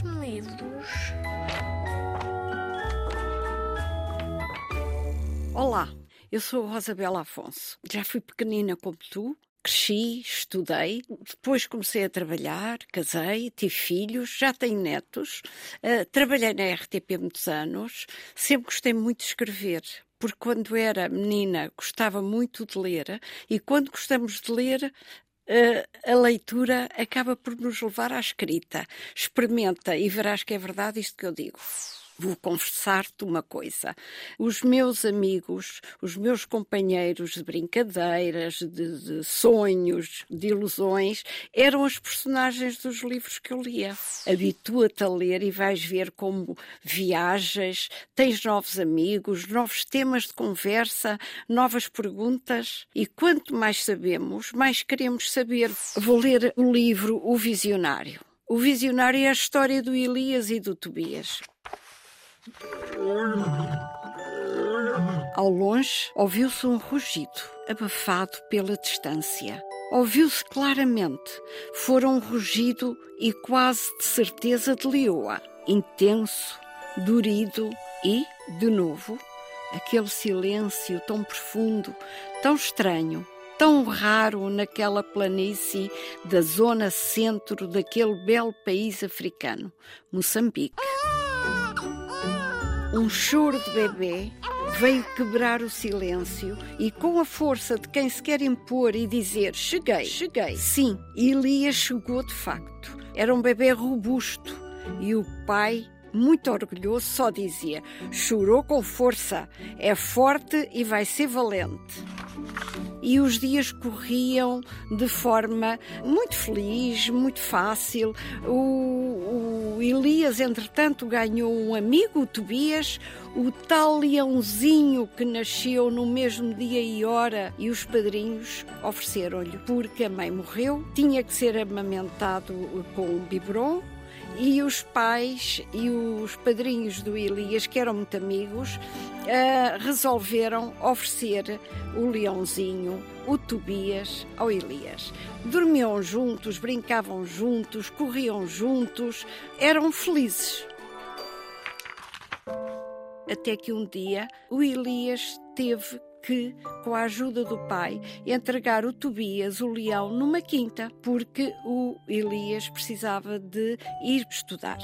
Traz-me livros. Olá, eu sou Rosabela Afonso. Já fui pequenina como tu, cresci, estudei, depois comecei a trabalhar, casei, tive filhos, já tenho netos, uh, trabalhei na RTP muitos anos, sempre gostei muito de escrever. Porque quando era menina gostava muito de ler, e quando gostamos de ler, a leitura acaba por nos levar à escrita. Experimenta e verás que é verdade isto que eu digo vou confessar-te uma coisa. Os meus amigos, os meus companheiros de brincadeiras, de, de, sonhos, de ilusões, eram os personagens dos livros que eu lia. Habitua-te a ler e vais ver como viajas, tens novos amigos, novos temas de conversa, novas perguntas. E quanto mais sabemos, mais queremos saber. Vou ler o livro O Visionário. O Visionário é a história do Elias e do Tobias. Ao longe, ouviu-se um rugido, abafado pela distância. Ouviu-se claramente. Fora um rugido e quase de certeza de leoa. Intenso, durido e, de novo, aquele silêncio tão profundo, tão estranho, tão raro naquela planície da zona centro daquele belo país africano, Moçambique. Um choro de bebê veio quebrar o silêncio e, com a força de quem se quer impor e dizer: Cheguei, cheguei. Sim, Elias chegou de facto. Era um bebê robusto e o pai, muito orgulhoso, só dizia: Chorou com força, é forte e vai ser valente e os dias corriam de forma muito feliz, muito fácil. O, Elias, entretanto, ganhou um amigo, o Tobias, o tal leãozinho que nasceu no mesmo dia e hora, e os padrinhos ofereceram-lhe, porque a mãe morreu, tinha que ser amamentado com um biberon e os pais e os padrinhos do Elias, que eram muito amigos, uh, resolveram oferecer o leãozinho, o Tobias, ao Elias. Dormiam juntos, brincavam juntos, corriam juntos, eram felizes. Até que um dia o Elias teve que, com a ajuda do pai, entregar o Tobias, o leão, numa quinta, porque o Elias precisava de ir estudar.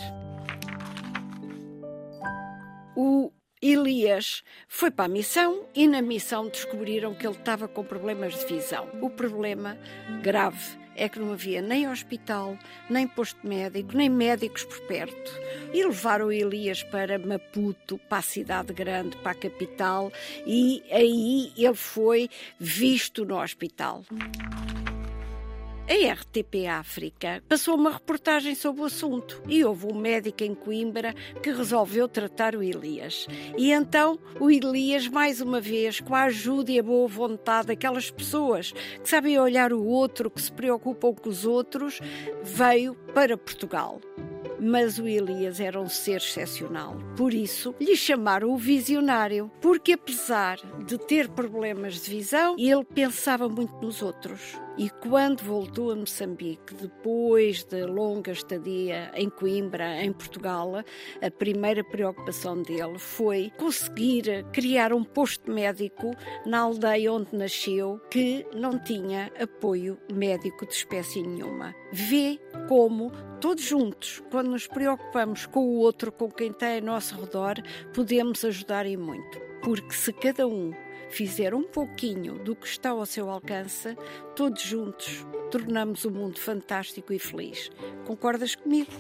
O Elias foi para a missão e na missão descobriram que ele estava com problemas de visão. O problema grave é que não havia nem hospital, nem posto médico, nem médicos por perto. E levaram Elias para Maputo, para a cidade grande, para a capital, e aí ele foi visto no hospital. A RTP África passou uma reportagem sobre o assunto e houve um médico em Coimbra que resolveu tratar o Elias. E então o Elias, mais uma vez, com a ajuda e a boa vontade daquelas pessoas que sabem olhar o outro, que se preocupam com os outros, veio para Portugal mas o Elias era um ser excepcional. Por isso, lhe chamaram o visionário, porque apesar de ter problemas de visão, ele pensava muito nos outros. E quando voltou a Moçambique, depois de longa estadia em Coimbra, em Portugal, a primeira preocupação dele foi conseguir criar um posto médico na aldeia onde nasceu que não tinha apoio médico de espécie nenhuma. Vê como todos juntos, quando nos preocupamos com o outro, com quem tem ao nosso redor, podemos ajudar e muito. Porque se cada um fizer um pouquinho do que está ao seu alcance, todos juntos tornamos o mundo fantástico e feliz. Concordas comigo?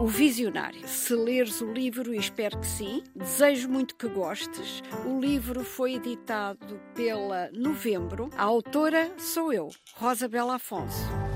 O Visionário. Se leres o livro, e espero que sim, desejo muito que gostes. O livro foi editado pela Novembro. A autora sou eu, Rosa Bela Afonso.